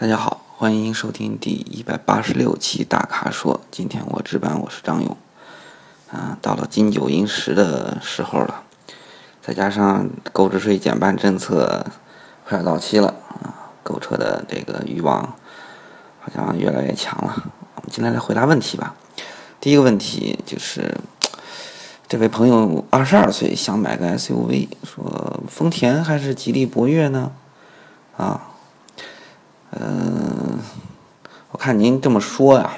大家好，欢迎收听第一百八十六期大咖说。今天我值班，我是张勇。啊，到了金九银十的时候了，再加上购置税减半政策快要到期了啊，购车的这个欲望好像越来越强了。我们今天来回答问题吧。第一个问题就是，这位朋友二十二岁，想买个 SUV，说丰田还是吉利博越呢？啊？嗯，我看您这么说呀，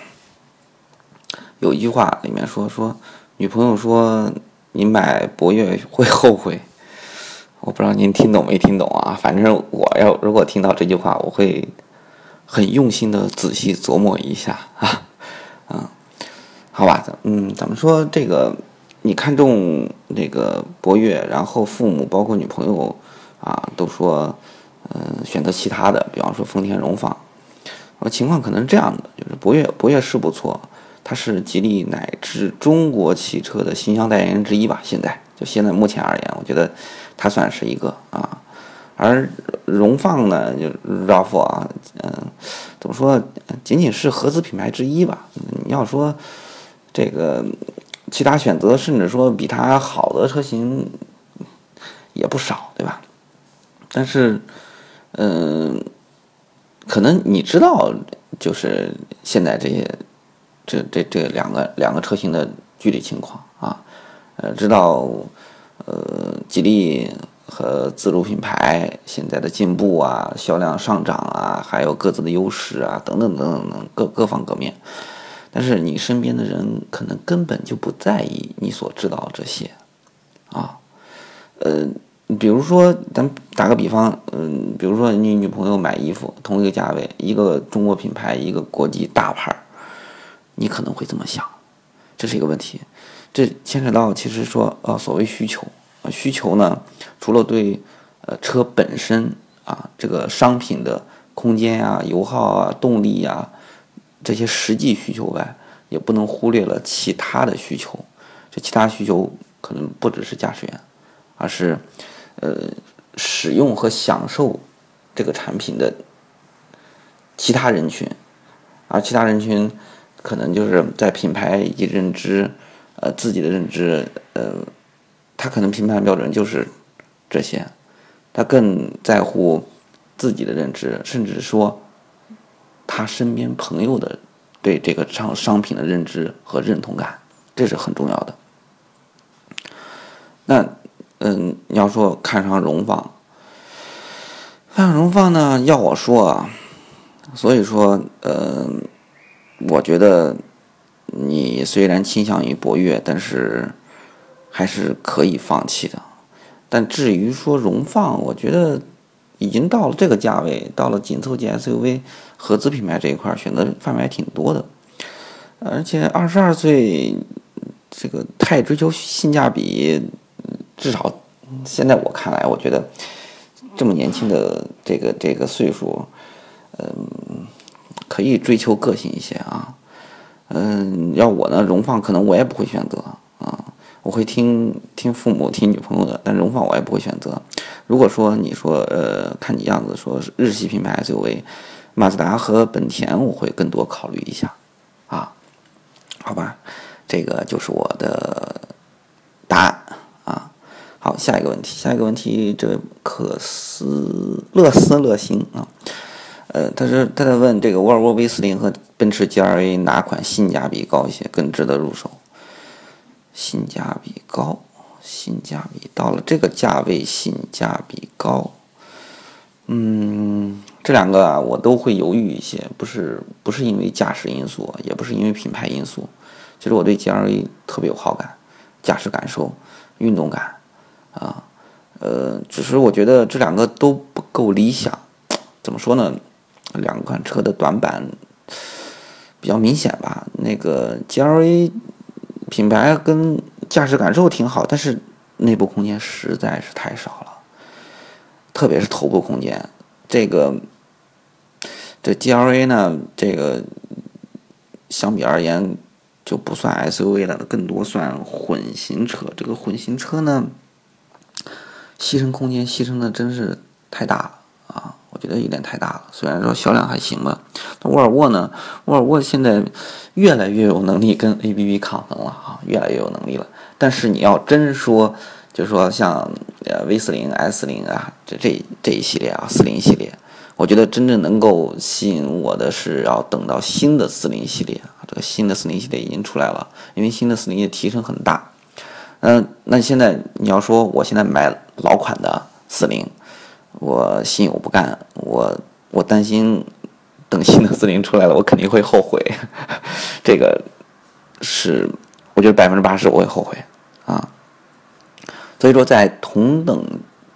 有一句话里面说说，女朋友说你买博越会后悔，我不知道您听懂没听懂啊？反正我要如果听到这句话，我会很用心的仔细琢磨一下啊，嗯，好吧，嗯，怎么说这个？你看中那个博越，然后父母包括女朋友啊都说。嗯，选择其他的，比方说丰田荣放，呃，情况可能是这样的，就是博越，博越是不错，它是吉利乃至中国汽车的形象代言人之一吧。现在就现在目前而言，我觉得它算是一个啊。而荣放呢，就 RAV4 啊，嗯，怎么说，仅仅是合资品牌之一吧。你要说这个其他选择，甚至说比它好的车型也不少，对吧？但是。嗯，可能你知道，就是现在这些，这这这两个两个车型的具体情况啊，呃，知道，呃，吉利和自主品牌现在的进步啊，销量上涨啊，还有各自的优势啊，等等等等等各各方各面，但是你身边的人可能根本就不在意你所知道这些，啊，呃。比如说，咱打个比方，嗯，比如说你女朋友买衣服，同一个价位，一个中国品牌，一个国际大牌，你可能会这么想，这是一个问题。这牵扯到其实说，呃，所谓需求，需求呢，除了对，呃，车本身啊，这个商品的空间啊、油耗啊、动力呀这些实际需求外，也不能忽略了其他的需求。这其他需求可能不只是驾驶员，而是。呃，使用和享受这个产品的其他人群，而其他人群可能就是在品牌以及认知，呃，自己的认知，呃，他可能评判标准就是这些，他更在乎自己的认知，甚至说他身边朋友的对这个商商品的认知和认同感，这是很重要的。那。嗯，你要说看上荣放，看上荣放呢？要我说啊，所以说，呃，我觉得你虽然倾向于博越，但是还是可以放弃的。但至于说荣放，我觉得已经到了这个价位，到了紧凑级 SUV 合资品牌这一块，选择范围还挺多的。而且二十二岁，这个太追求性价比。至少，现在我看来，我觉得这么年轻的这个这个岁数，嗯，可以追求个性一些啊。嗯，要我呢，荣放可能我也不会选择啊，我会听听父母、听女朋友的，但荣放我也不会选择。如果说你说呃，看你样子说是日系品牌 SUV，马自达和本田，我会更多考虑一下啊。好吧，这个就是我的答案。好，下一个问题，下一个问题，这位可思乐思乐行啊，呃，他是他在问这个沃尔沃 V 四零和奔驰 G R A 哪款性价比高一些，更值得入手？性价比高，性价比到了这个价位，性价比高，嗯，这两个啊，我都会犹豫一些，不是不是因为驾驶因素，也不是因为品牌因素，其实我对 G R A 特别有好感，驾驶感受，运动感。啊，呃，只是我觉得这两个都不够理想，怎么说呢？两款车的短板比较明显吧。那个 GLA 品牌跟驾驶感受挺好，但是内部空间实在是太少了，特别是头部空间。这个这 GLA 呢，这个相比而言就不算 SUV 了，更多算混型车。这个混型车呢？牺牲空间牺牲的真是太大了啊！我觉得有点太大了。虽然说销量还行吧，那沃尔沃呢？沃尔沃现在越来越有能力跟 ABB 抗衡了啊，越来越有能力了。但是你要真说，就说像呃 V 四零、S 零啊，这这这一系列啊，四零系列，我觉得真正能够吸引我的是要等到新的四零系列啊，这个新的四零系列已经出来了，因为新的四零的提升很大。嗯，那现在你要说我现在买老款的四零，我心有不甘，我我担心等新的四零出来了，我肯定会后悔。这个是我觉得百分之八十我会后悔啊。所以说，在同等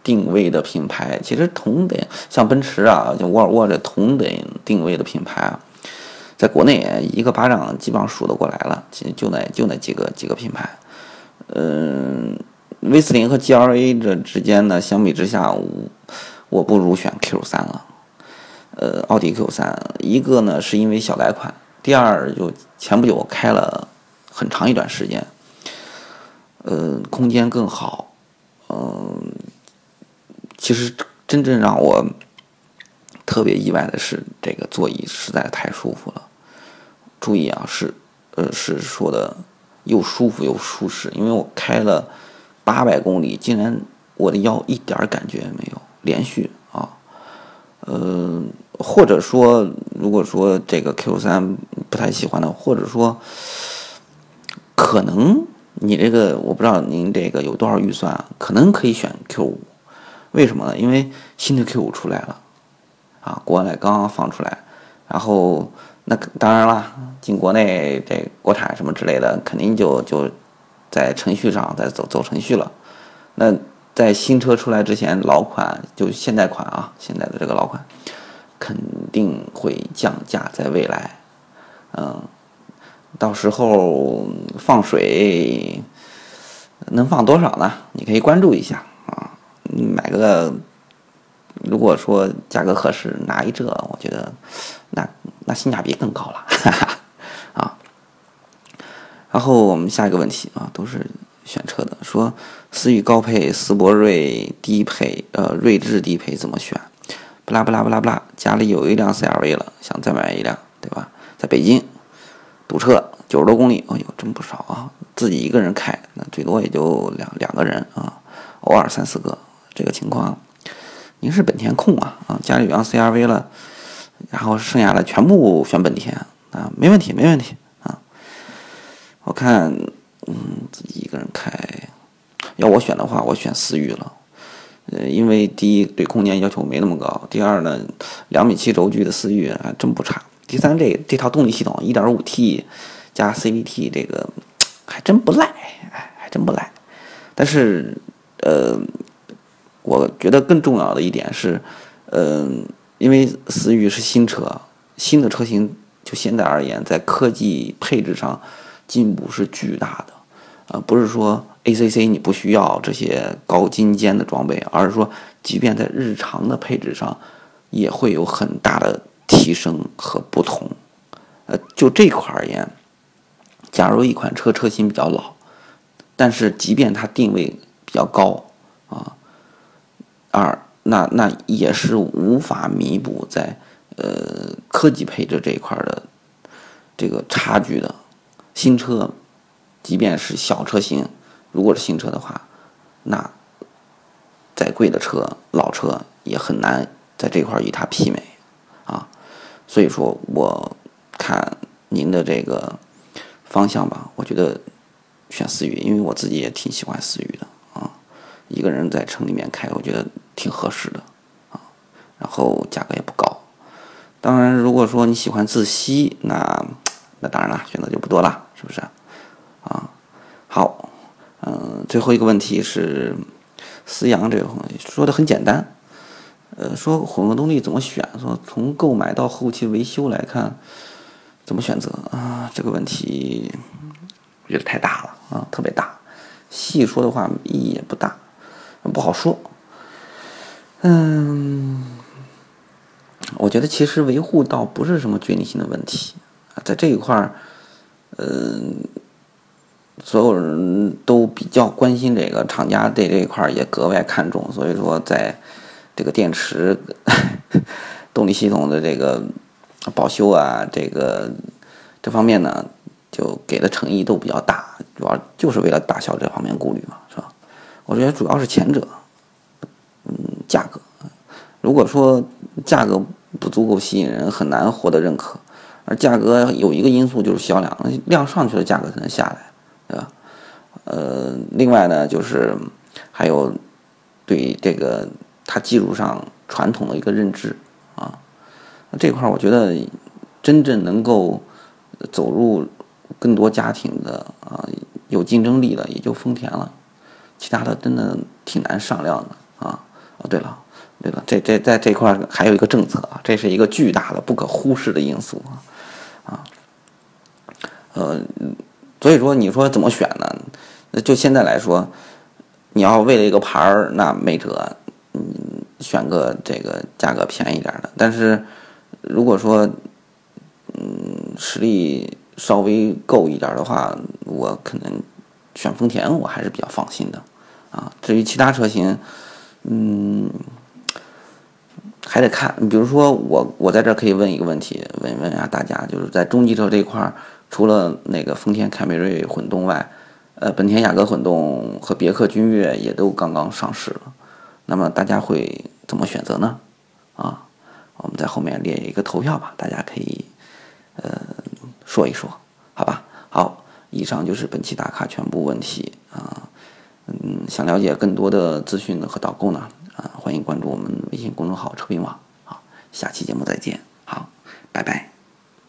定位的品牌，其实同等像奔驰啊，像沃尔沃这同等定位的品牌啊，在国内一个巴掌基本上数得过来了，其实就那就那几个几个品牌。嗯，V 四零和 G L A 这之间呢，相比之下，我我不如选 Q 三了。呃，奥迪 Q 三，一个呢是因为小改款，第二就前不久我开了很长一段时间，呃，空间更好。嗯，其实真正让我特别意外的是，这个座椅实在太舒服了。注意啊，是呃是说的。又舒服又舒适，因为我开了八百公里，竟然我的腰一点感觉也没有，连续啊，呃，或者说，如果说这个 Q 三不太喜欢的，或者说，可能你这个我不知道您这个有多少预算，可能可以选 Q 五，为什么呢？因为新的 Q 五出来了，啊，国外刚刚放出来，然后。那当然了，进国内这国产什么之类的，肯定就就在程序上在走走程序了。那在新车出来之前，老款就现代款啊，现在的这个老款肯定会降价，在未来，嗯，到时候放水能放多少呢？你可以关注一下啊，买个。如果说价格合适，拿一这，我觉得那那性价比更高了，哈哈。然后我们下一个问题啊，都是选车的，说思域高配、思铂睿低配、呃睿智低配怎么选？不啦不啦不啦不啦，家里有一辆 CRV 了，想再买一辆，对吧？在北京堵车九十多公里，哎呦真不少啊！自己一个人开，那最多也就两两个人啊，偶尔三四个，这个情况。您是本田控啊啊，家里有辆 CRV 了，然后剩下的全部选本田啊，没问题没问题。我看，嗯，自己一个人开，要我选的话，我选思域了。呃，因为第一对空间要求没那么高，第二呢，两米七轴距的思域还真不差。第三，这这套动力系统一点五 T 加 CVT 这个还真不赖，哎，还真不赖。但是，呃。我觉得更重要的一点是，嗯，因为思域是新车，新的车型就现在而言，在科技配置上进步是巨大的，啊，不是说 ACC 你不需要这些高精尖的装备，而是说，即便在日常的配置上，也会有很大的提升和不同，呃，就这块而言，假如一款车车型比较老，但是即便它定位比较高，啊。二，那那也是无法弥补在呃科技配置这一块的这个差距的。新车，即便是小车型，如果是新车的话，那再贵的车，老车也很难在这块与它媲美啊。所以说，我看您的这个方向吧，我觉得选思域，因为我自己也挺喜欢思域的啊。一个人在城里面开，我觉得。挺合适的，啊，然后价格也不高。当然，如果说你喜欢自吸，那当然了，选择就不多了，是不是？啊，好，嗯，最后一个问题是，思阳这个说的很简单，呃，说混合动力怎么选？说从购买到后期维修来看，怎么选择啊？这个问题我觉得太大了啊，特别大，细说的话意义也不大，不好说。嗯，我觉得其实维护倒不是什么决定性的问题，在这一块儿，嗯，所有人都比较关心这个，厂家对这一块儿也格外看重，所以说在这个电池 动力系统的这个保修啊，这个这方面呢，就给的诚意都比较大，主要就是为了打消这方面顾虑嘛，是吧？我觉得主要是前者，嗯，价格。如果说价格不足够吸引人，很难获得认可。而价格有一个因素就是销量，量上去了，价格才能下来，对吧？呃，另外呢，就是还有对这个它技术上传统的一个认知啊，那这块儿我觉得真正能够走入更多家庭的啊，有竞争力的也就丰田了，其他的真的挺难上量的啊。哦，对了，对了，这这在这块还有一个政策啊，这是一个巨大的不可忽视的因素。啊，呃，所以说你说怎么选呢？那就现在来说，你要为了一个牌儿，那没辙，嗯，选个这个价格便宜点的。但是如果说，嗯，实力稍微够一点的话，我可能选丰田，我还是比较放心的。啊，至于其他车型，嗯。还得看，比如说我，我在这可以问一个问题，问问一下大家，就是在中级车这块儿，除了那个丰田凯美瑞混动外，呃，本田雅阁混动和别克君越也都刚刚上市了，那么大家会怎么选择呢？啊，我们在后面列一个投票吧，大家可以呃说一说，好吧？好，以上就是本期打卡全部问题啊，嗯，想了解更多的资讯和导购呢？啊，欢迎关注我们微信公众号“车评网”。好，下期节目再见。好，拜拜。